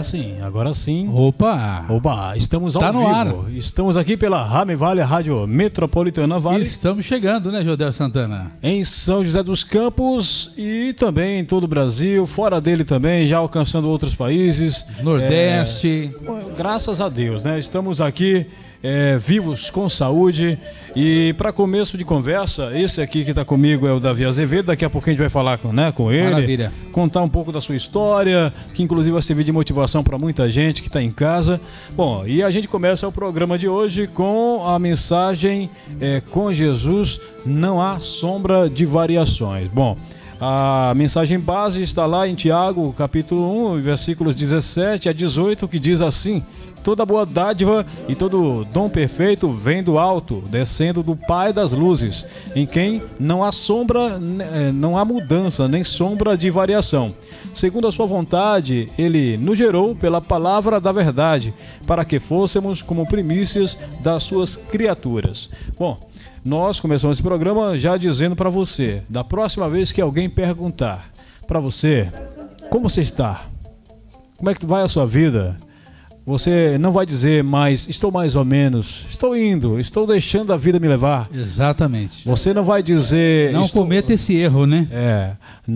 Agora sim, agora sim. Opa! Oba, estamos ao Tá no vivo. ar. Estamos aqui pela Rame Vale, Rádio Metropolitana Vale, Estamos chegando, né, Jodel Santana? em São José dos Campos e também em todo o Brasil, fora dele também, já alcançando outros países. Nordeste. É, graças a Deus, né? Estamos aqui é, vivos, com saúde. E para começo de conversa, esse aqui que está comigo é o Davi Azevedo. Daqui a pouco a gente vai falar com, né, com ele, Maravilha. contar um pouco da sua história, que inclusive vai servir de motivação para muita gente que está em casa. Bom, e a gente começa o programa de hoje com a mensagem é, com Jesus não há sombra de variações. Bom. A mensagem base está lá em Tiago, capítulo 1, versículos 17 a 18, que diz assim: Toda boa dádiva e todo dom perfeito vem do alto, descendo do Pai das luzes, em quem não há sombra, eh, não há mudança, nem sombra de variação. Segundo a sua vontade, ele nos gerou pela palavra da verdade, para que fôssemos como primícias das suas criaturas. Bom, nós começamos esse programa já dizendo para você, da próxima vez que alguém perguntar para você, como você está? Como é que vai a sua vida? Você não vai dizer mais, estou mais ou menos, estou indo, estou deixando a vida me levar. Exatamente. Você não vai dizer. Não estou- cometa esse erro, né? É,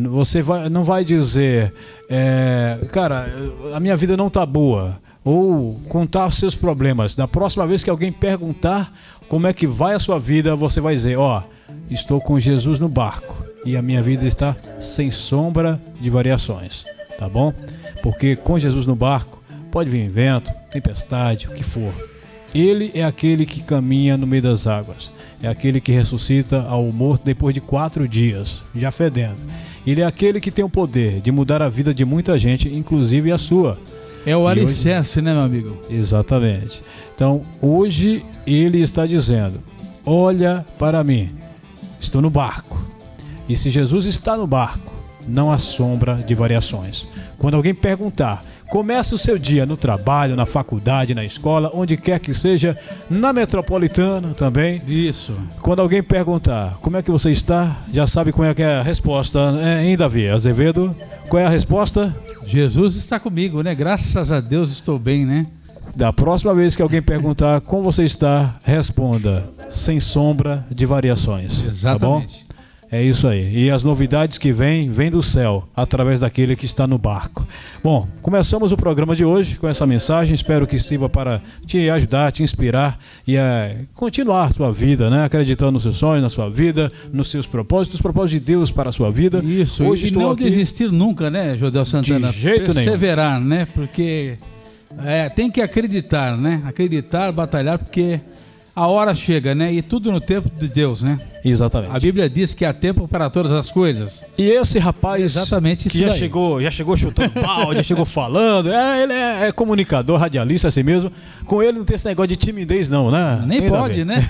você vai, não vai dizer, é, cara, a minha vida não tá boa. Ou contar os seus problemas. Da próxima vez que alguém perguntar como é que vai a sua vida, você vai dizer, ó, estou com Jesus no barco e a minha vida está sem sombra de variações, tá bom? Porque com Jesus no barco pode vir vento, tempestade, o que for. Ele é aquele que caminha no meio das águas. É aquele que ressuscita ao morto depois de quatro dias, já fedendo. Ele é aquele que tem o poder de mudar a vida de muita gente, inclusive a sua. É o E hoje- alicerce, né, meu amigo? Exatamente. Então, hoje ele está dizendo: Olha para mim, estou no barco. E se Jesus está no barco, não há sombra de variações. Quando alguém perguntar, comece o seu dia no trabalho, na faculdade, na escola, onde quer que seja, na metropolitana também. Isso. Quando alguém perguntar como é que você está, já sabe qual é é a resposta, né, hein, Davi? Azevedo, qual é a resposta? Jesus está comigo, né? Graças a Deus estou bem, né? Da próxima vez que alguém perguntar como você está, responda sem sombra de variações. Tá bom? É isso aí. E as novidades que vêm, vêm do céu, através daquele que está no barco. Bom, começamos o programa de hoje com essa mensagem. Espero que sirva para te ajudar, te inspirar e eh, continuar a sua vida, né? Acreditando nos seus sonhos, na sua vida, nos seus propósitos, os propósitos de Deus para a sua vida. Isso. Hoje e estou não aqui. desistir nunca, né, Jodel Santana? jeito nenhum. Perseverar, né? Porque é, tem que acreditar, né? Acreditar, batalhar, porque a hora chega, né? E tudo no tempo de Deus, né? Exatamente. A Bíblia diz que há tempo para todas as coisas. E esse rapaz Exatamente que já daí. chegou, já chegou chutando balde, já chegou falando, é, ele é, é comunicador, radialista assim mesmo. Com ele não tem esse negócio de timidez não, né? Nem pode, né?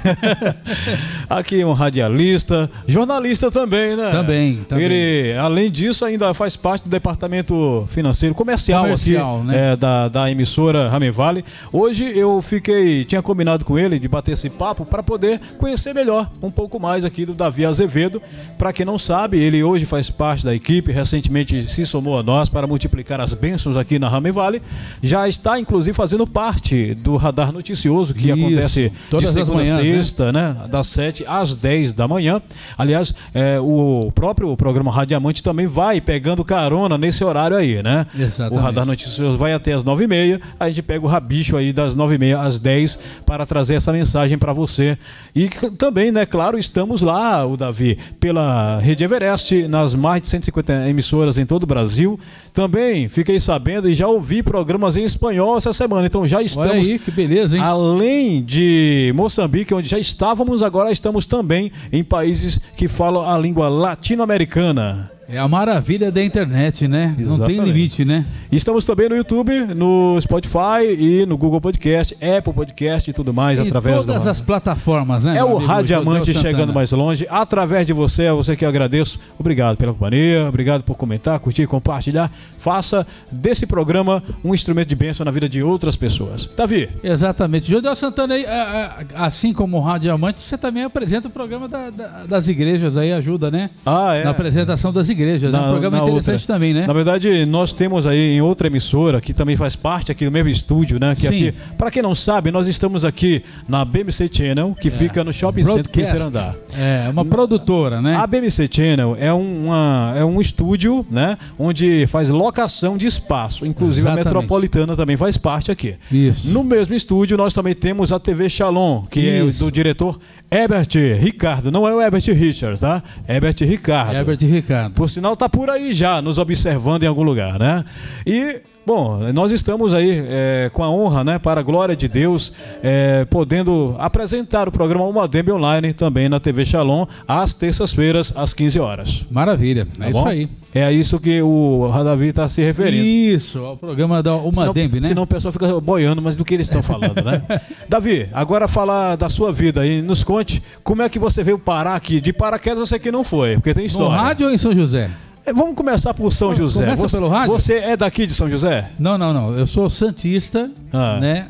Aqui um radialista, jornalista também, né? Também, também. Ele, além disso, ainda faz parte do departamento financeiro comercial, Comercial, aqui, né? é, da, da emissora Rame Vale. Hoje eu fiquei, tinha combinado com ele de bater esse papo para poder conhecer melhor um pouco mais aqui do Davi Azevedo. Para quem não sabe, ele hoje faz parte da equipe, recentemente se somou a nós para multiplicar as bênçãos aqui na Rame Vale. Já está, inclusive, fazendo parte do radar noticioso que Isso, acontece todas de segunda a manhãs, né? sexta, né? Das 7 às 10 da manhã. Aliás, é, o próprio programa Radiamante também vai pegando carona nesse horário aí, né? Exatamente. O Radar Noticioso vai até as 9h30, a gente pega o rabicho aí das 9h30 às 10 para trazer essa mensagem para você. E também, né, claro, estamos lá, o Davi, pela Rede Everest, nas mais de 150 emissoras em todo o Brasil. Também fiquei sabendo e já ouvi programas em espanhol essa semana, então já Olha estamos aí, que beleza, hein? Além de Moçambique, onde já estávamos, agora estamos também em países que falam a língua latino-americana. É a maravilha da internet, né? Não tem Exatamente. limite, né? Estamos também no YouTube, no Spotify e no Google Podcast, Apple Podcast e tudo mais, Em através todas do... as plataformas, né? É o amigo Rádio José Amante Santana? chegando mais longe, através de você, é você que eu agradeço. Obrigado pela companhia, obrigado por comentar, curtir, compartilhar. Faça desse programa um instrumento de bênção na vida de outras pessoas. Davi, Exatamente. José Santana, aí, a- a- assim como o Rádio Amante, você também apresenta o programa da- da- das igrejas aí, ajuda, né? ah, é. Na apresentação das igrejas. É Na- um programa interessante outra. também, né? Na verdade, nós temos aí em outra emissora que também faz parte aqui do mesmo estúdio, né? Que Sim. aqui, para quem não sabe, nós estamos aqui na BMC Channel, que fica no Shopping Center terceiro andar. É, uma produtora, né? A BMC Channel é, uma, é um estúdio, né? Onde faz locação de espaço. Inclusive Exatamente. a Metropolitana também faz parte aqui. Isso. No mesmo estúdio, nós também temos a TV Shalom, que Isso. é do diretor Herbert Ricardo. Não é o Herbert Richards, tá? Herbert Ricardo. Herbert Ricardo. Por sinal, tá por aí já, nos observando em algum lugar, né? E. Bom, nós estamos aí é, com a honra, né, para a glória de Deus, é, podendo apresentar o programa Uma Dembe Online também na TV Shalom, às terças-feiras, às 15 horas. Maravilha. Tá é isso bom? aí. É a isso que o Davi está se referindo. Isso, ao programa da Uma Senão, Dembe, né? senão o pessoal fica boiando, mas do que eles estão falando, né? Davi, agora falar da sua vida aí, nos conte como é que você veio parar aqui. De paraquedas eu sei que não foi, porque tem No história. rádio ou em São José? É, Vamos começar por São José. começa você, pelo rádio? você é daqui de São José? Não, não, não. Eu sou santista, Ah. né?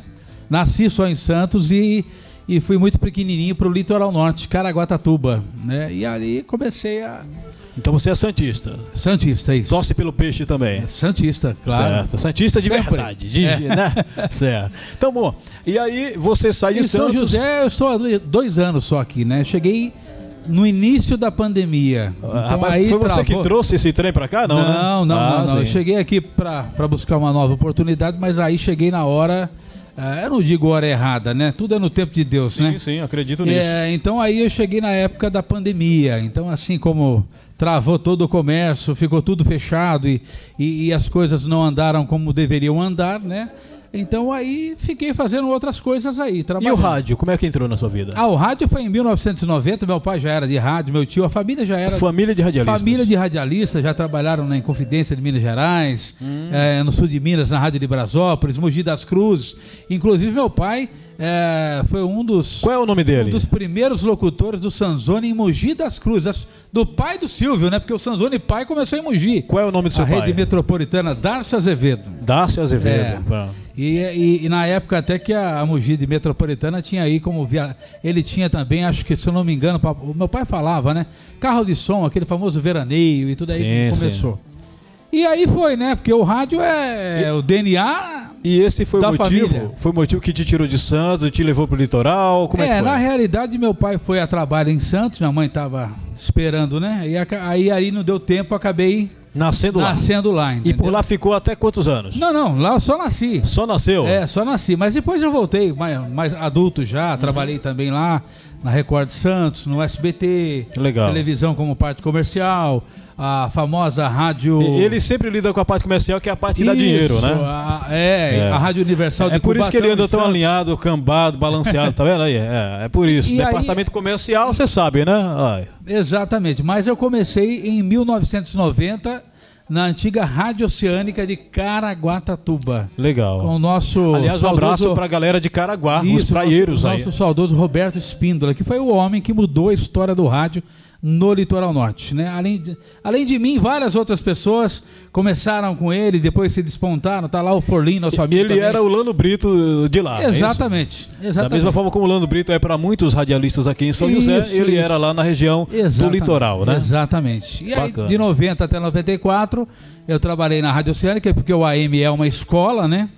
Nasci só em Santos e, e fui muito pequenininho pro litoral norte, Caraguatatuba, né? E ali comecei a Então você é santista. santista, é isso. Torce pelo peixe também. Santista, claro. Certo. Santista de Sempre. verdade. de- É. né? certo. Então, bom. E aí você sai de Em São Santos. José eu estou há dois- dois anos só aqui, né? Cheguei no início da pandemia. Ah, Então, rapaz, aí foi você que travou. trouxe esse trem pra cá, não, né? Não, não, Ah, não, não. Eu sim. cheguei aqui pra buscar uma nova oportunidade, mas aí cheguei na hora. ah, eu não digo hora errada, né? Tudo é no tempo de Deus, Sim, né? sim, acredito nisso. É, então aí eu cheguei na época da pandemia. Então, assim como travou todo o comércio, ficou tudo fechado e, e, e as coisas não andaram como deveriam andar, né? Então aí fiquei fazendo outras coisas aí. E o trabalhando. rádio, como é que entrou na sua vida? Ah, o rádio foi em 1990, meu pai já era de rádio, meu tio, a família já era. Família de radialistas. Família de radialistas, já trabalharam na Inconfidência de Minas Gerais, Hum. eh, no sul de Minas, na Rádio de Brasópolis, Mogi das Cruzes. Inclusive, meu pai eh, foi um dos, Qual é o nome um dele? dos primeiros locutores do Sanzone em Mogi das Cruzes. Do pai do Silvio, né? Porque o Sanzone pai começou em Mogi. Qual é o nome do seu a pai? rede metropolitana Darcy Azevedo. Dácio Azevedo. É. Pronto. E, e- e na época até que a, a Mogi de Metropolitana tinha aí como via... ele tinha também, acho que se eu não me engano, o meu pai falava, né? Carro de som, aquele famoso veraneio e tudo aí Sim, começou. E aí foi, né? Porque o rádio é o DNA. E esse foi o motivo? família. Foi o motivo que te tirou de Santos, te levou pro litoral? Como é, que foi? na realidade meu pai foi a trabalho em Santos, minha mãe estava esperando, né? E aí aí não deu tempo, acabei Nascendo lá. nascendo lá, E entendeu? por lá ficou até quantos anos? Não, não, lá eu só nasci. Só nasceu? É, só nasci. Mas depois eu voltei, mais, mais adulto já, trabalhei também lá na Record Santos, no SBT, Legal. televisão como parte comercial, a famosa rádio. Ele sempre lida com a parte comercial, que é a parte que dá Isso, dinheiro, né? a- é, É. a Rádio Universal de É por isso que ele anda tão alinhado, cambado, balanceado, tá vendo aí? É, é por isso. E aí- Departamento comercial, você sabe, né? Ai. Exatamente, mas eu comecei em 1990 na antiga Rádio Oceânica de Caraguatatuba. Legal. Com o nosso. Aliás, um abraço saudoso- pra galera de Caraguá, os Isso, praieiros nosso, aí. nosso saudoso Roberto Espíndola, que foi o homem que mudou a história do rádio no litoral norte, né? Além de, além de mim, várias outras pessoas começaram com ele, depois se despontaram. Tá lá o Forlim, nosso amigo. Ele também. era o Lano Brito de lá. é? Exatamente, Da exatamente. mesma forma como o Lano Brito é para muitos radialistas aqui em São José, Isso, ele isso. era lá na região do Exatamente, litoral, né? Exatamente. E aí, de 90 até 94, eu trabalhei na Rádio Oceânica, porque o AM é uma escola, né?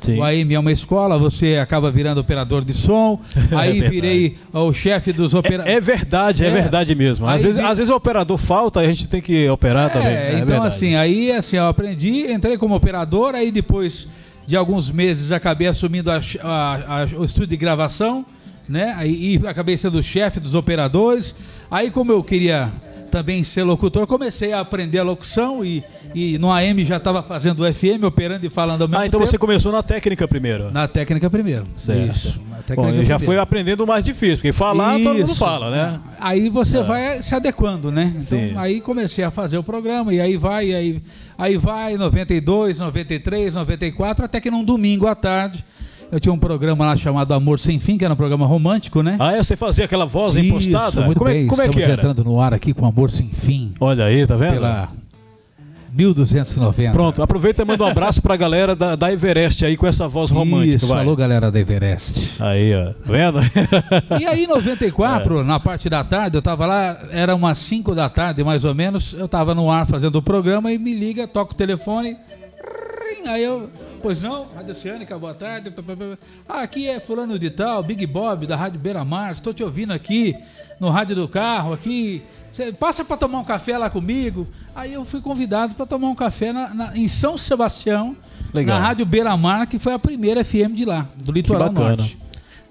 Sim. O AM é uma escola, você acaba virando operador de som. Aí verdade. virei o chefe dos operadores. É verdade, é, É. verdade mesmo. Às Aí vezes, às vezes o operador falta a gente tem que operar também. É então verdade. assim, aí assim, eu aprendi, entrei como operador, aí depois de alguns meses acabei assumindo a- a- a- o estúdio de gravação, né? Aí, e acabei sendo o chefe dos operadores. Aí como eu queria também ser locutor, comecei a aprender a locução e, e no AM já estava fazendo o FM, operando e falando ao mesmo Ah, então tempo. você começou na técnica primeiro. Na técnica primeiro. Certo. Isso. Na Bom, técnica já foi aprendendo o mais difícil, porque falar todo mundo Isso. fala, né? Aí você vai se adequando, né? Então, Sim. aí comecei a fazer o programa e aí vai, e aí, aí vai, 92, 93, 94, até que num domingo à tarde eu tinha um programa lá chamado Amor Sem Fim, que era um programa romântico, né? Ah, é? Você fazia aquela voz Isso, impostada? muito Como é, bem, como é que estamos era? entrando no ar aqui com Amor Sem Fim, Olha aí, tá vendo? pela 1290. Pronto, aproveita e manda um abraço pra galera da, da Everest aí com essa voz romântica, Isso, vai. alô galera da Everest. Aí, ó. Tá vendo? E aí, em É. 94, na parte da tarde, eu tava lá, era umas 5 da tarde mais ou menos, eu tava no ar fazendo o programa e me liga, toca o telefone. Aí eu, pois não, Rádio Oceânica, boa tarde. Ah, aqui é fulano de tal, Big Bob da Rádio Beira Mar, estou te ouvindo aqui no rádio do carro, aqui. Você passa para tomar um café lá comigo. Aí eu fui convidado para tomar um café na- na- em São Sebastião, Legal. na Rádio Beira Mar, que foi a primeira FM de lá, do Litoral bacana. Norte.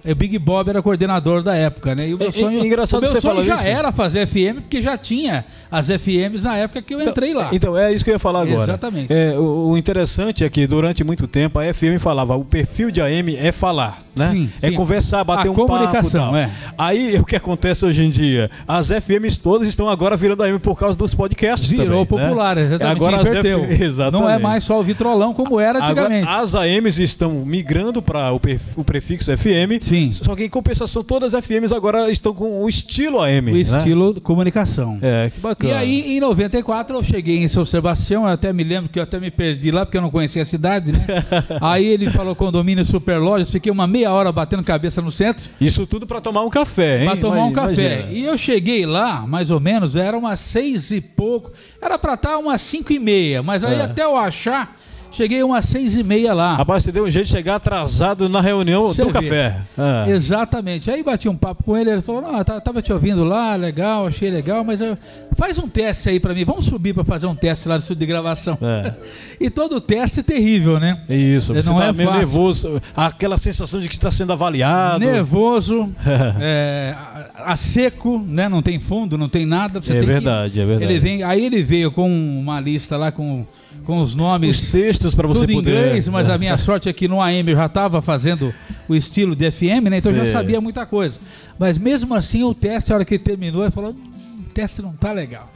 É, O Big Bob era coordenador da época, né? E o meu É- é sonho, engraçado o meu você sonho já isso. era fazer FM, porque já tinha as FMs na época que eu entrei lá. Então, é isso que eu ia falar agora. Exatamente. É, o, o interessante é que durante muito tempo a FM falava, o perfil de AM é falar, né? Sim, é sim. conversar, bater A um papo e comunicação, tal. é. Aí, o que acontece hoje em dia? As FMs todas estão agora virando AM por causa dos podcasts Virou também, né? popular, exatamente. Agora as inverteu. F- Exatamente. Não é mais só o vitrolão como era antigamente. Agora, as AMs estão migrando para o, perf- o prefixo FM. Sim. Só que em compensação, todas as FMs agora estão com o estilo AM. o né? estilo comunicação. É, que bacana. E aí, em 94, eu cheguei em São Sebastião, eu até me lembro que eu até me perdi lá, porque eu não conhecia a cidade, né? aí ele falou condomínio super lojas, fiquei uma meia hora batendo cabeça no centro. Isso tudo para tomar um café, hein? Pra tomar um Imagina. café. E eu cheguei lá, mais ou menos, era umas seis e pouco. Era pra estar umas cinco e meia, mas aí É. até eu achar, cheguei umas seis e meia lá. Rapaz, você deu um jeito de chegar atrasado na reunião Você do vê. café. Ah. Exatamente. Aí bati um papo com ele, ele falou: Não, tá- tava te ouvindo lá, legal, achei legal, mas eu- faz um teste aí pra mim. Vamos subir pra fazer um teste lá no estúdio de gravação. É. e todo teste é terrível, né? Isso, você Não tá é meio fácil. nervoso, aquela sensação de que está sendo avaliado. Nervoso, é, a, a seco, né? Não tem fundo, não tem nada. Você É tem que- verdade, é verdade. Ele vem, aí ele veio com uma lista lá com, com os nomes. Os textos para você tudo em poder. inglês, mas a minha sorte é que no AM eu já estava fazendo o estilo de FM, né? Então eu Sim. já sabia muita coisa. Mas mesmo assim, o teste, a hora que ele terminou, ele falou: "Hum, o teste não tá legal.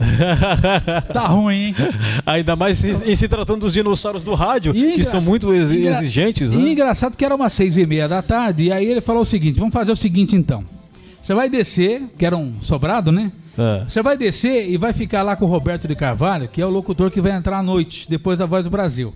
tá ruim, hein? Ainda mais em, em se tratando dos dinossauros do rádio, E que engra- são muito exi- engra- exigentes, E né? engraçado que era umas seis e meia da tarde, e aí ele falou o seguinte: vamos fazer o seguinte então. Você vai descer, que era um sobrado, né? É. Você vai descer e vai ficar lá com o Roberto de Carvalho, que é o locutor que vai entrar à noite, depois da Voz do Brasil.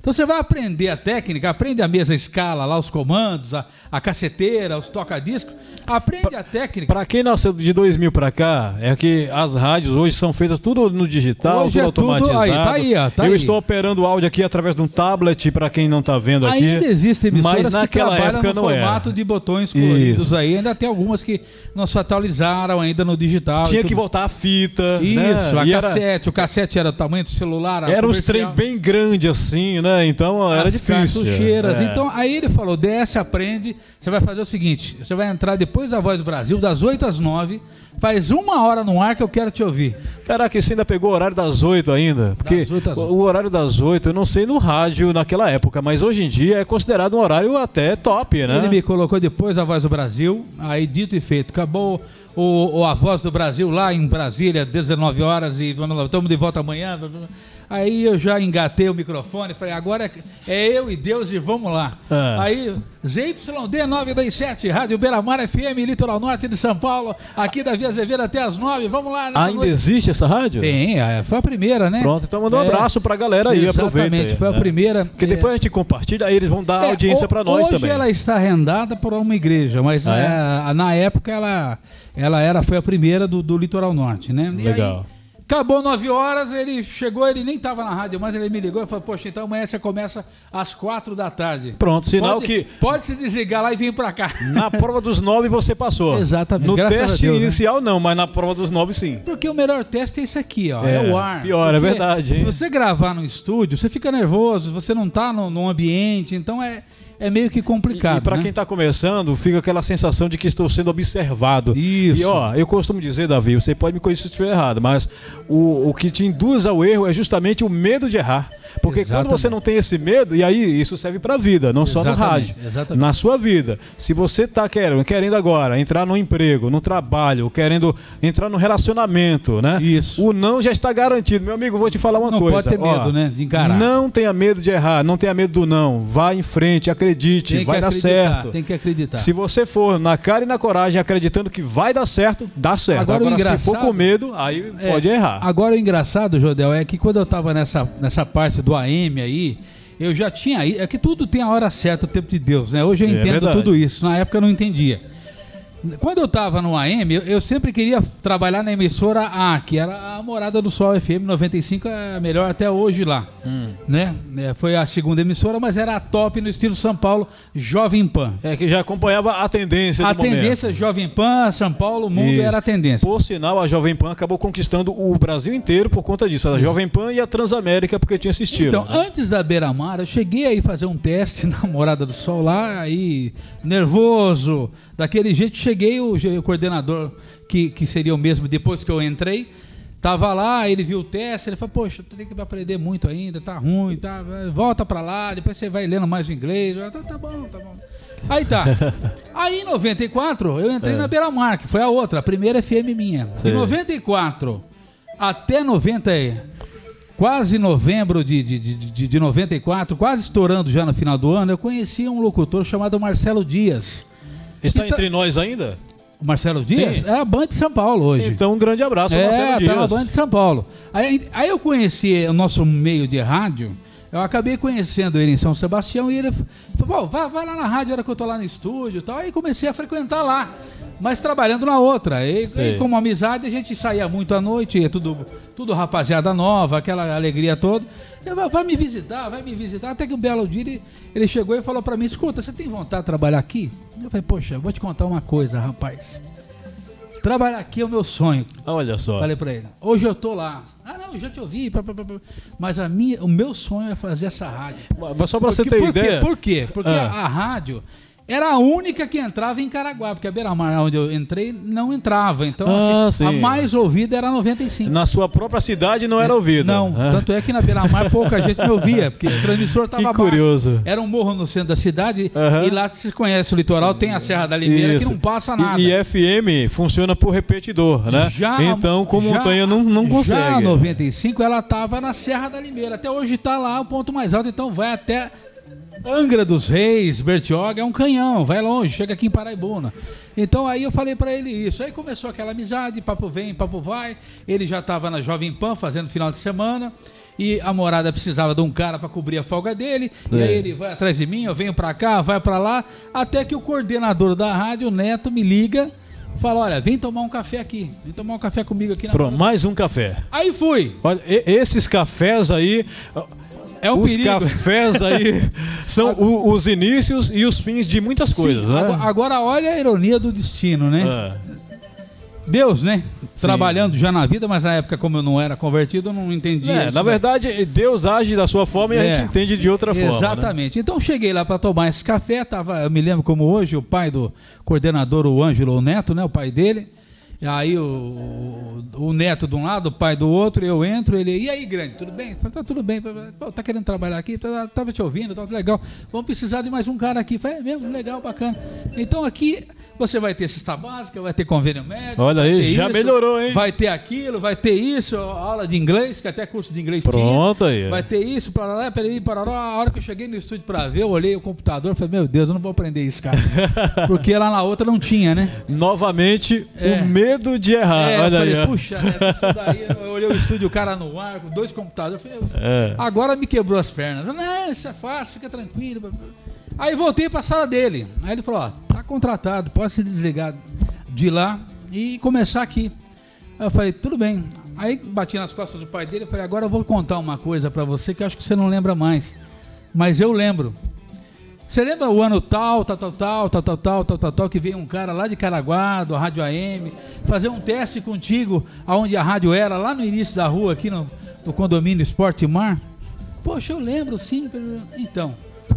Então você vai aprender a técnica, aprende a mesa escala lá, os comandos, a, a caceteira, os toca-discos. Aprende a técnica. Pra quem nasceu de 2000 pra cá, é que as rádios hoje são feitas tudo no digital, Hoje tudo é tudo- automatizado. aí, tá aí, ó, tá Eu aí. estou operando o áudio aqui através de um tablet, pra quem não tá vendo aqui. Ainda existem emissoras mas que naquela trabalham época no não era. formato de botões coloridos Isso. aí. Ainda tem algumas que não se atualizaram ainda no digital. Tinha tudo. que voltar a fita, Isso, né? a E era, cassete. O cassete era o tamanho do celular. era uns trem comercial. bem grande assim, né? Então era as difícil. cartucheiras. É. Então, aí ele falou: desce, aprende. Você vai fazer o seguinte: você vai entrar depois da Voz do Brasil, das 8 às 9. Faz uma hora no ar que eu quero te ouvir. Caraca, você ainda pegou o horário das 8 ainda? Porque Das o horário das 8, eu não sei no rádio naquela época, mas hoje em dia é considerado um horário até top, né? Ele me colocou depois da Voz do Brasil. Aí, dito e feito, acabou o, o A Voz do Brasil lá em Brasília, 19 horas, e vamos lá, estamos de volta amanhã. Aí eu já engatei o microfone, falei, agora é- é eu e Deus e vamos lá. Ah. Aí, ZYD 927, Rádio Beira-Mar FM, Litoral Norte de São Paulo, aqui da Via Azevedo até as 9, vamos lá. Ainda noite. existe essa rádio? Tem, é, foi a primeira, né? Pronto, então manda um É, abraço pra galera aí, aproveita. Exatamente, aí, foi a né? primeira. Porque é, depois a gente compartilha, aí eles vão dar é, audiência pra nós hoje também. ela está arrendada por uma igreja, mas Ah, na época ela, ela era, foi a primeira do, do Litoral Norte, né? Legal. aí, acabou nove horas, ele chegou, ele nem estava na rádio, mas ele me ligou e falou, poxa, então amanhã você começa às quatro da tarde. Pronto, sinal pode, que Pode se desligar lá e vir pra cá. na prova dos nove você passou. Exatamente, No graças teste Deus, né? inicial não, mas na prova dos nove sim. Porque o melhor teste é esse aqui, ó. É, É, o ar. pior, é verdade, hein? Se você gravar no estúdio, você fica nervoso, você não tá no, no ambiente, então é. É meio que complicado. E, e para né? quem está começando, fica aquela sensação de que estou sendo observado. Isso. E ó, eu costumo dizer, Davi, você pode me conhecer se estiver errado, mas o, o que te induz ao erro é justamente o medo de errar. Porque Exatamente. quando você não tem esse medo, e aí isso serve para a vida, não só no Exatamente, rádio, exatamente. na sua vida. Se você está querendo, querendo agora entrar no emprego, no trabalho, querendo entrar no relacionamento, né? Isso. O não já está garantido. Meu amigo, vou te falar uma Não coisa. pode ter ó, medo, né, de encarar. Não tenha medo de errar, não tenha medo do não. Vá em frente, acredite, vai dar certo. Tem que acreditar. Se você for na cara e na coragem acreditando que vai dar certo, dá certo. Agora, Agora, se for com medo, aí É, pode errar. Agora o engraçado, Jodel, é que quando eu tava nessa, nessa parte do AM aí, eu já tinha. É que tudo tem a hora certa, o tempo de Deus, né? Hoje eu É entendo verdade. tudo isso. Na época eu não entendia. Quando eu tava no AM, eu, eu sempre queria trabalhar na emissora A, que era a Morada do Sol FM 95, é a melhor até hoje lá. Hum. Né? É, Foi a segunda emissora, mas era a top no estilo São Paulo, Jovem Pan. É que já acompanhava a tendência A do momento. tendência Jovem Pan, São Paulo, o mundo Isso. era a tendência. Por sinal, a Jovem Pan acabou conquistando o Brasil inteiro por conta disso. A Jovem Pan e a Transamérica, porque tinha esse estilo. Então, né? antes da Beira Mar, eu cheguei aí fazer um teste na Morada do Sol lá, aí nervoso, daquele jeito, cheguei, o, ge- o coordenador, que, que seria o mesmo depois que eu entrei, tava lá, ele viu o teste, ele falou, poxa, tem que aprender muito ainda, tá ruim, tá, volta pra lá, depois você vai lendo mais o inglês, Eu, tá, tá bom, tá bom. Aí tá. Aí em 94, eu entrei na Beira Mar, que foi a outra, a primeira FM minha. De Sei. 94 até 90 e- quase novembro de, de, de, de, de 94, quase estourando já no final do ano, eu conheci um locutor chamado Marcelo Dias. Está então- entre nós ainda? O Marcelo Dias Sim. é a Band de São Paulo hoje. Então, um grande abraço ao Marcelo é, Dias. tá na Band de São Paulo. Aí, aí eu conheci o nosso meio de rádio, eu acabei conhecendo ele em São Sebastião e ele falou, "Pô, vai, vai lá na rádio, a hora que eu tô lá no estúdio e tal. Aí comecei a frequentar lá, mas trabalhando na outra. E, e como amizade, a gente saía muito à noite, ia tudo, tudo rapaziada nova, aquela alegria toda. Eu, vai, me visitar, vai me visitar. Até que um belo dia ele, ele chegou e falou pra mim, escuta, você tem vontade de trabalhar aqui? Eu falei, poxa, vou te contar uma coisa, rapaz. Trabalhar aqui é o meu sonho. Olha só. Falei pra ele. Hoje eu tô lá. Não, eu já te ouvi. pá, pá, pá. Mas a minha, o meu sonho é fazer essa rádio. Mas só para você ter por quê? ideia. Por quê? Porque Ah. a, a rádio era a única que entrava em Caraguá, porque a Beira-Mar, onde eu entrei, não entrava. Então, Ah, assim, a sim. mais ouvida era a 95. Na sua própria cidade não era ouvida. Não, Ah. tanto é que na Beira-Mar pouca gente me ouvia, porque o transmissor estava Que baixo. curioso. Era um morro no centro da cidade Aham. e lá se conhece o litoral, tem a Serra da Limeira que Isso. não passa E- nada. E, FM funciona por repetidor, né? Já- então, com já- montanha não, não Já consegue. a 95 ela estava na Serra da Limeira. Até hoje está lá o ponto mais alto, então vai até Angra dos Reis, Bertioga, é um canhão, vai longe, chega aqui em Paraibuna. Então aí eu falei para ele isso. Aí começou aquela amizade, papo vem, papo vai. Ele já estava na Jovem Pan fazendo final de semana. E a morada precisava de um cara para cobrir a folga dele. E É. aí ele vai atrás de mim, eu venho para cá, vai para lá. Até que o coordenador da rádio, o Neto, me liga. Fala, olha, vem tomar um café aqui. Vem tomar um café comigo aqui na Pronto, mais um café. Aí fui. Olha, e- esses cafés aí. É um os perigo. cafés aí são o- os inícios e os fins de muitas coisas, Sim, né? agora, agora olha a ironia do destino, né? Ah, Deus, né? Sim. Trabalhando já na vida, mas na época, como eu não era convertido, eu não entendia. é, isso, na né? verdade, Deus age da sua forma e a É. gente entende de outra forma. né? Exatamente. Então cheguei lá para tomar esse café, tava, eu me lembro como hoje, o pai do coordenador, o Ângelo o Neto, né, o pai dele. E aí o, o, o neto de um lado, o pai do outro, eu entro, ele, e aí, grande, tudo bem? Falei, tá tudo bem, tá querendo trabalhar aqui? Tá- Tava te ouvindo, tá legal. Vamos precisar de mais um cara aqui. Falei, é mesmo, legal, bacana. Então aqui você vai ter cesta básica, vai ter convênio médico. Olha aí, já melhorou, hein? Vai ter aquilo, vai ter isso, aula de inglês, que até curso de inglês tinha. Pronto aí. Vai ter isso, parará, peraí, parará. A hora que eu cheguei no estúdio pra ver, eu olhei o computador e falei, meu Deus, eu não vou aprender isso, cara. Porque lá na outra não tinha, né? Novamente, É. o medo de errar. É, eu Olha falei, aí. puxa, né, isso daí, eu olhei o estúdio, o cara no ar, com dois computadores, eu falei, É. agora me quebrou as pernas. Eu Não, isso é fácil, fica tranquilo. Aí voltei pra sala dele. Aí ele falou, ó, tá contratado, pode se desligar de lá e começar aqui. Aí eu falei, tudo bem. Aí bati nas costas do pai dele e falei, agora eu vou contar uma coisa pra você que acho que você não lembra mais. Mas eu lembro. Você lembra o ano tal, tal, tal, tal, tal, tal, tal, tal, tal, tal, que veio um cara lá de Caraguá, do Rádio AM, fazer um teste contigo, aonde a rádio era, lá no início da rua, aqui no, no condomínio Esporte Mar? Poxa, eu lembro sim. Então,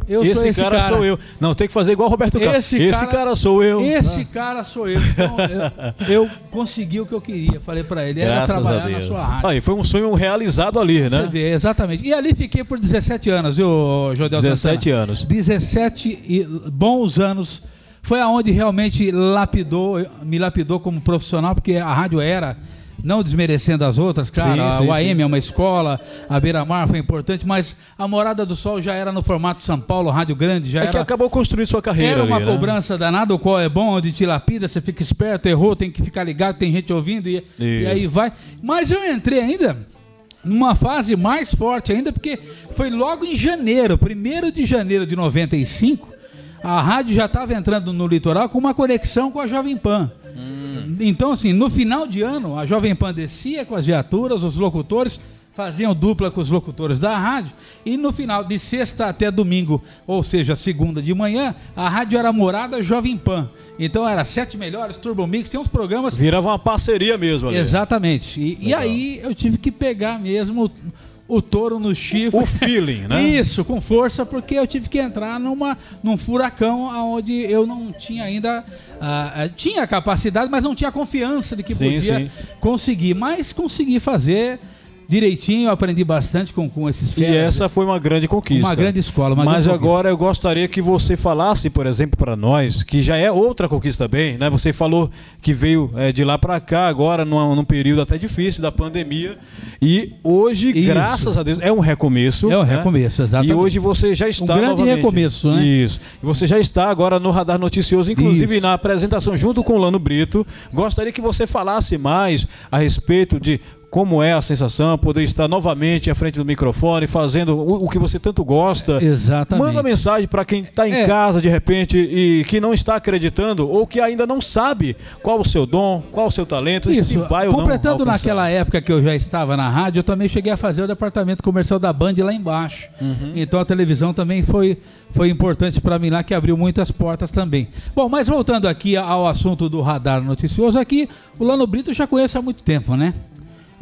Eu esse, esse cara, cara. sou eu. Não, tem que fazer igual o Roberto Carlos. Esse Esse, cara- cara, sou eu. Esse cara sou eu. Então, eu, eu consegui o que eu queria. Falei pra ele, era Graças a trabalhar na sua rádio. Aí, foi um sonho realizado ali, Você né? vê, exatamente. E ali fiquei por 17 anos, viu, Jodel 17 Santana? anos. 17 e bons anos. Foi aonde realmente lapidou, me lapidou como profissional, porque a rádio era, não desmerecendo as outras, claro, Sim, sim, a UAM sim. é uma escola, a Beira Mar foi importante, mas a Morada do Sol já era no formato São Paulo, Rádio Grande, já É que era. acabou construindo sua carreira Era uma ali, né? cobrança danada, o qual é bom, onde te lapida, você fica esperto, errou, tem que ficar ligado, tem gente ouvindo e, e aí vai. Mas eu entrei ainda numa fase mais forte ainda, porque foi logo em janeiro, 1 de janeiro de 95, a rádio já estava entrando no litoral com uma conexão com a Jovem Pan. Então, assim, no final de ano, a Jovem Pan descia com as viaturas, os locutores faziam dupla com os locutores da rádio, e no final de sexta até domingo, ou seja, segunda de manhã, a rádio era morada Jovem Pan. Então era Sete Melhores, Turbo Mix, tem uns programas Virava uma parceria mesmo ali. Exatamente. E, e aí eu tive que pegar mesmo o, touro no chifre. O feeling, né? Isso, com força, porque eu tive que entrar numa, num furacão onde eu não tinha ainda. ah, tinha capacidade, mas não tinha confiança de que Sim, podia sim. conseguir. Mas consegui fazer direitinho, eu aprendi bastante com, com esses E feras. essa foi uma grande conquista. Uma grande escola, uma Mas grande conquista. agora eu gostaria que você falasse, por exemplo, para nós, que já é outra conquista também, né? Você falou que veio eh, de lá para cá agora num, num período até difícil da pandemia e hoje, Isso. graças a Deus, é um recomeço. É um né? recomeço, exatamente. E hoje você já está Um grande novamente. recomeço, né? Isso. E você já está agora no Radar Noticioso, inclusive Isso. na apresentação junto com o Lano Brito. Gostaria que você falasse mais a respeito de como é a sensação, poder estar novamente à frente do microfone, fazendo o, o que você tanto gosta. Exatamente. Manda mensagem para quem está em É. casa de repente e que não está acreditando ou que ainda não sabe qual o seu dom, qual o seu talento, se Isso, vai ou não completando naquela época que eu já estava na rádio, eu também cheguei a fazer o departamento comercial da Band lá embaixo. Uhum. Então a televisão também foi, foi importante para mim lá, que abriu muitas portas também. Bom, mas voltando aqui ao assunto do radar noticioso, aqui o Lano Brito eu já conheço há muito tempo, né?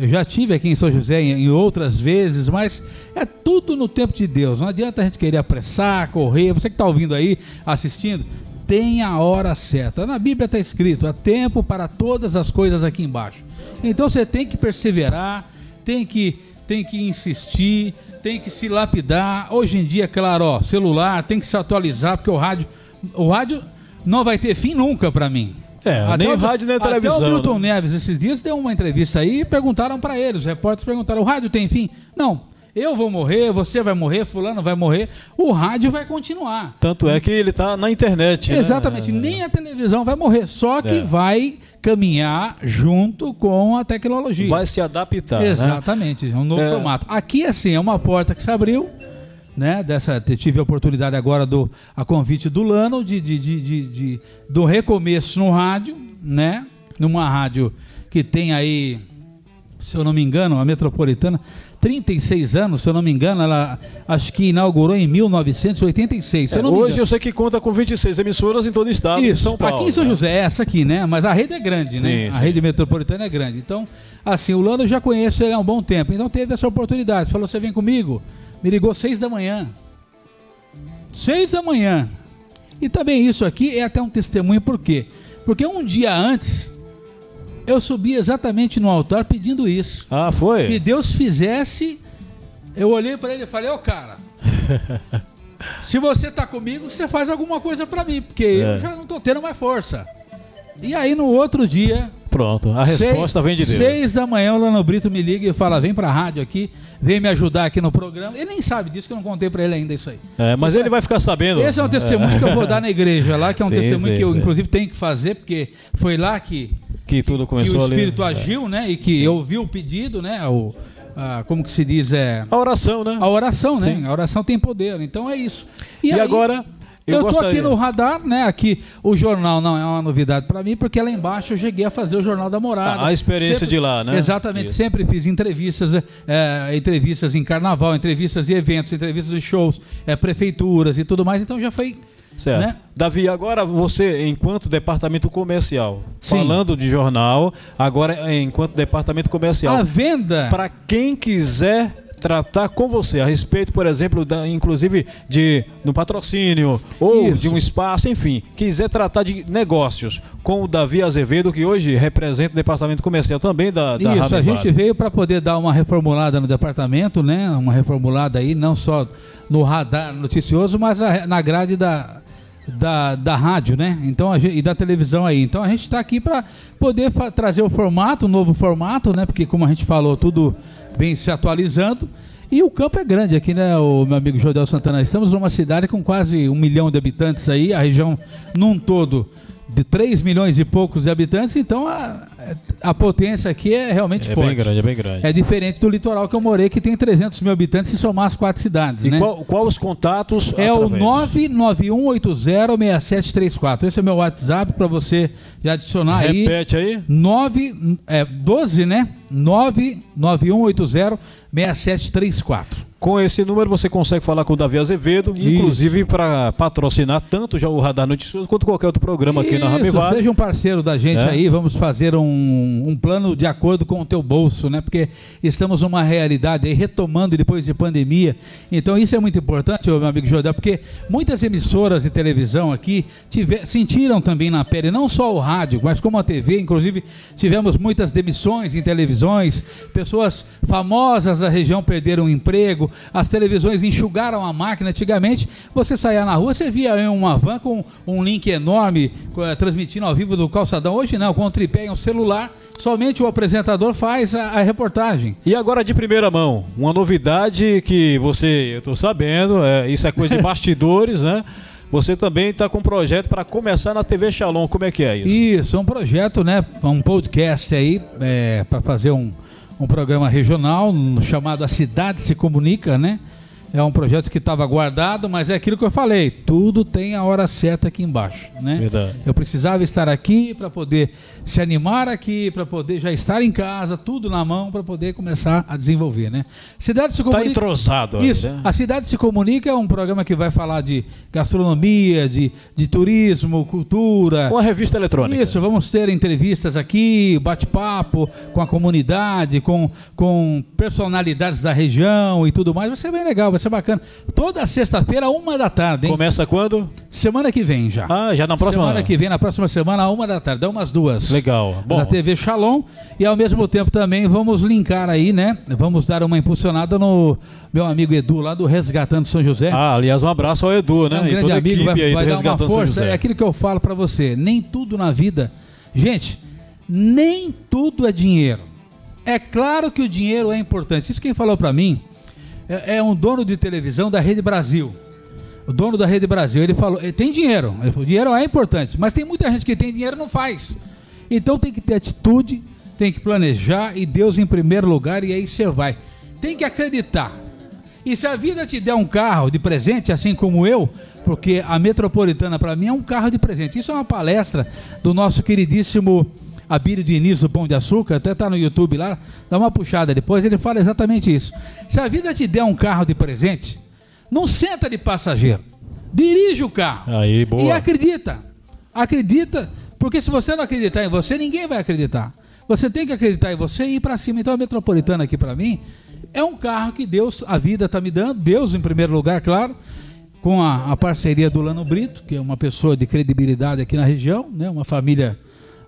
Eu já tive aqui em São José em, em outras vezes, mas é tudo no tempo de Deus. Não adianta a gente querer apressar, correr. Você que está ouvindo aí, assistindo, tem a hora certa. Na Bíblia está escrito: há tempo para todas as coisas aqui embaixo. Então você tem que perseverar, tem que, tem que insistir, tem que se lapidar. Hoje em dia, claro, ó, celular tem que se atualizar, porque o rádio, o rádio não vai ter fim nunca para mim. É, nem o- rádio nem até televisão, o Milton né? Neves esses dias deu uma entrevista aí e perguntaram para ele, os repórteres perguntaram: o rádio tem fim? Não. Eu vou morrer, você vai morrer, fulano vai morrer, o rádio vai continuar. Tanto é que ele está na internet. né? Exatamente, nem a televisão vai morrer, só que É. vai caminhar junto com a tecnologia. Vai se adaptar. né? Exatamente, é um novo É. formato. Aqui, assim, é uma porta que se abriu, né? Dessa, tive a oportunidade agora do a convite do Lano de, de, de, de- do recomeço no rádio, né? Numa rádio que tem aí, se eu não me engano, a metropolitana, 36 anos, se eu não me engano, ela acho que inaugurou em 1986. Se eu hoje eu sei que conta com 26 emissoras em todo o estado Isso, São Paulo. aqui em São né? José, é essa aqui, né? Mas a rede é grande, né? Sim, A sim. rede metropolitana é grande. Então, assim, o Lano eu já conheço ele há um bom tempo. Então teve essa oportunidade. Falou, você vem comigo? Me ligou seis da manhã. Seis da manhã. E também isso aqui é até um testemunho, por quê? Porque um dia antes, eu subi exatamente no altar pedindo isso. Ah, foi? Que Deus fizesse. Eu olhei para ele e falei, ô cara, se você tá comigo, você faz alguma coisa para mim, porque É. eu já não tô tendo mais força. E aí no outro dia, Pronto, a resposta seis, vem de Deus. Seis da manhã o Lano Brito me liga e fala, vem pra rádio aqui, vem me ajudar aqui no programa. Ele nem sabe disso, que eu não contei pra ele ainda isso aí. É, mas ele vai ficar sabendo. Esse é um testemunho que eu vou dar na igreja lá, que é um Sim, testemunho sim, que eu sim. inclusive tenho que fazer, porque foi lá que, Que tudo que começou o ali. Espírito É. agiu, né? E que eu ouvi o pedido, né? O, como que se diz, é... A oração, né? A oração, né? Sim. A oração tem poder, então é isso. E, aí, agora, eu, eu, tô gostaria... aqui no radar, né? Aqui o jornal não é uma novidade para mim, porque lá embaixo eu cheguei a fazer o jornal da morada. A- a experiência de lá, né? Exatamente. Isso. Sempre fiz entrevistas, é, entrevistas em carnaval, entrevistas de eventos, entrevistas de shows, é, prefeituras e tudo mais. Então já foi. Certo. né? Davi, agora você, enquanto departamento comercial, Sim. falando de jornal, agora enquanto departamento comercial, A venda. para quem quiser tratar com você a respeito, por exemplo, da, inclusive de no patrocínio ou Isso. de um espaço, enfim, quiser tratar de negócios com o Davi Azevedo, que hoje representa o departamento comercial também da, da Isso, a gente veio para poder dar uma reformulada no departamento, né? Uma reformulada aí, não só no radar noticioso, mas na grade da, da, da rádio, né? Então, gente, e da televisão aí. Então a gente está aqui para poder trazer o formato, um novo formato, né? Porque como a gente falou, tudo vem se atualizando. E o campo é grande aqui, né, o meu amigo Jodel Santana? Estamos numa cidade com quase um milhão de habitantes aí, a região num todo de 3 milhões e poucos de habitantes, então a, a potência aqui é realmente É forte. bem grande, é bem grande. É diferente do litoral que eu morei, que tem 300 mil habitantes se somar as quatro cidades, E né? qual, qual os contatos? É o através? 991806734. Esse é o meu WhatsApp para você já adicionar aí. Repete aí. 9, é, 12, né? 991806734. Com esse número você consegue falar com o Davi Azevedo, Isso. inclusive para patrocinar tanto já o Radar Noticioso quanto qualquer outro programa aqui na Isso, Ramivale. Seja um parceiro da gente É. aí, vamos fazer um, um plano de acordo com o teu bolso, né? Porque estamos numa realidade aí, retomando depois de pandemia. Então isso é muito importante, meu amigo Jordão, porque muitas emissoras de televisão aqui tiver, sentiram também na pele, não só o rádio, mas como a TV, inclusive tivemos muitas demissões em televisões, pessoas famosas da região perderam emprego, as televisões enxugaram a máquina. Antigamente, você saía na rua, você via uma van com um link enorme eh, transmitindo ao vivo do calçadão. Hoje não, com um tripé e um celular, somente o apresentador faz a, a reportagem. E agora de primeira mão, uma novidade que você, eu estou sabendo, é, isso é coisa de bastidores, né? Você também está com um projeto para começar na TV Shalom. Como é que é isso? Isso, é um projeto, né? Um podcast aí para fazer um, um programa regional chamado A Cidade Se Comunica, né? É um projeto que estava guardado, mas é aquilo que eu falei, tudo tem a hora certa aqui embaixo, né? Verdade. Eu precisava estar aqui para poder se animar aqui, para poder já estar em casa, tudo na mão para poder começar a desenvolver, né? Cidade se Está comunica. entrosado aí, Isso. né? A Cidade Se Comunica é um programa que vai falar de gastronomia, de, de turismo, cultura. Uma revista eletrônica. Isso, vamos ter entrevistas aqui, bate-papo com a comunidade, com, com personalidades da região e tudo mais. Vai ser bem legal, vai ser bacana. Toda sexta-feira, uma da tarde, hein? Começa quando? Semana que vem já. Ah, já na próxima. Semana que vem, na próxima semana, uma da tarde, dá umas duas. Legal. Bom, Da TV Shalom. E ao mesmo tempo também vamos linkar aí, né? Vamos dar uma impulsionada no meu amigo Edu, lá do Resgatando São José. ah, aliás, um abraço ao Edu, né? É um e grande toda a amigo, vai, aí vai dar uma Resgatando São força. José. É aquilo que eu falo pra você. Nem tudo na vida. Gente, nem tudo é dinheiro. É claro que o dinheiro é importante. Isso quem falou pra mim é, é um dono de televisão da Rede Brasil. O dono da Rede Brasil, ele falou, "Eh, tem dinheiro, o dinheiro é importante, mas tem muita gente que tem dinheiro e não faz. Então tem que ter atitude, tem que planejar e Deus em primeiro lugar e aí você vai. Tem que acreditar. E se a vida te der um carro de presente, assim como eu, porque a Metropolitana para mim é um carro de presente. Isso é uma palestra do nosso queridíssimo Abílio Diniz do Pão de Açúcar, até tá no YouTube lá, dá uma puxada depois, ele fala exatamente isso. Se a vida te der um carro de presente, não senta de passageiro. Dirige o carro. Aí, boa. E acredita. Acredita, porque se você não acreditar em você, ninguém vai acreditar. Você tem que acreditar em você e ir para cima. Então a Metropolitana aqui para mim é um carro que Deus, a vida está me dando, Deus em primeiro lugar, claro, com a, a parceria do Lano Brito, que é uma pessoa de credibilidade aqui na região, né? Uma família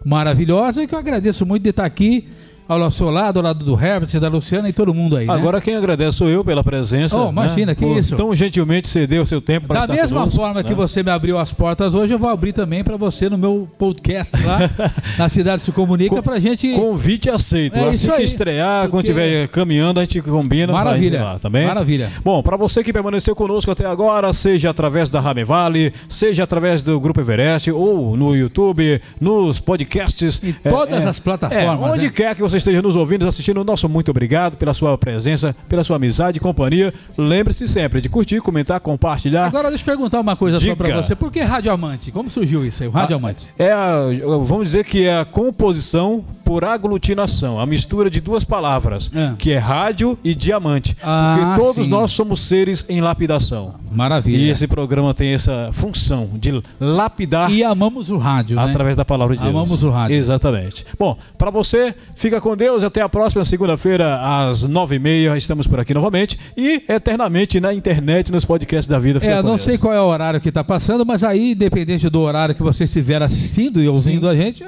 maravilhosa e que eu agradeço muito de estar aqui ao nosso lado, ao lado do Herbert, da Luciana e todo mundo aí. né? Agora quem agradece sou eu pela presença. Oh, imagina, né? que Por isso. Tão gentilmente ceder o seu tempo para Da estar mesma conosco, forma que né? você me abriu as portas hoje, eu vou abrir também para você no meu podcast lá na Cidade Se Comunica Com- para gente. Convite aceito. É assim isso que aí. estrear, quando Porque- estiver caminhando, a gente combina. Maravilha. lá, tá bem? Maravilha. Bom, para você que permaneceu conosco até agora, seja através da Rame Vale, seja através do Grupo Everest, ou no YouTube, nos podcasts. Em todas as plataformas, É, onde né? quer que você esteja nos ouvindo, assistindo, nosso muito obrigado pela sua presença, pela sua amizade e companhia. Lembre-se sempre de curtir, comentar, compartilhar. Agora deixa eu perguntar uma coisa só Diga. para você. Por que Rádio Amante? Como surgiu isso aí, o Rádio Amante? É a, vamos dizer que é a composição por aglutinação, a mistura de duas palavras, É. que é rádio e diamante. Ah, porque todos sim. nós somos seres em lapidação. Maravilha. E esse programa tem essa função de lapidar E amamos o rádio, né? através da palavra de Deus. Amamos o rádio. Exatamente. Bom, para você, fica com Deus. Até a próxima segunda-feira, às nove e meia. Estamos por aqui novamente. E eternamente na internet, nos podcasts da vida. Fica É, não Deus. sei qual é o horário que está passando, mas aí, independente do horário que você estiver assistindo e ouvindo a gente,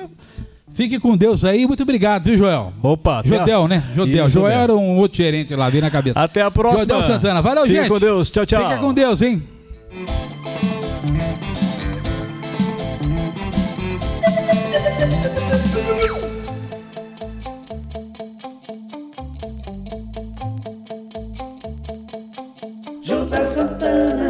fique com Deus aí. Muito obrigado, viu, Joel? Opa, até a- Jodel, né? Jodel. Isso Joel mesmo. era um outro gerente lá, vi na cabeça. Até a próxima. Jodel Santana. Valeu, Fica gente. com Deus. Tchau, tchau. Fica com Deus, hein? Santana.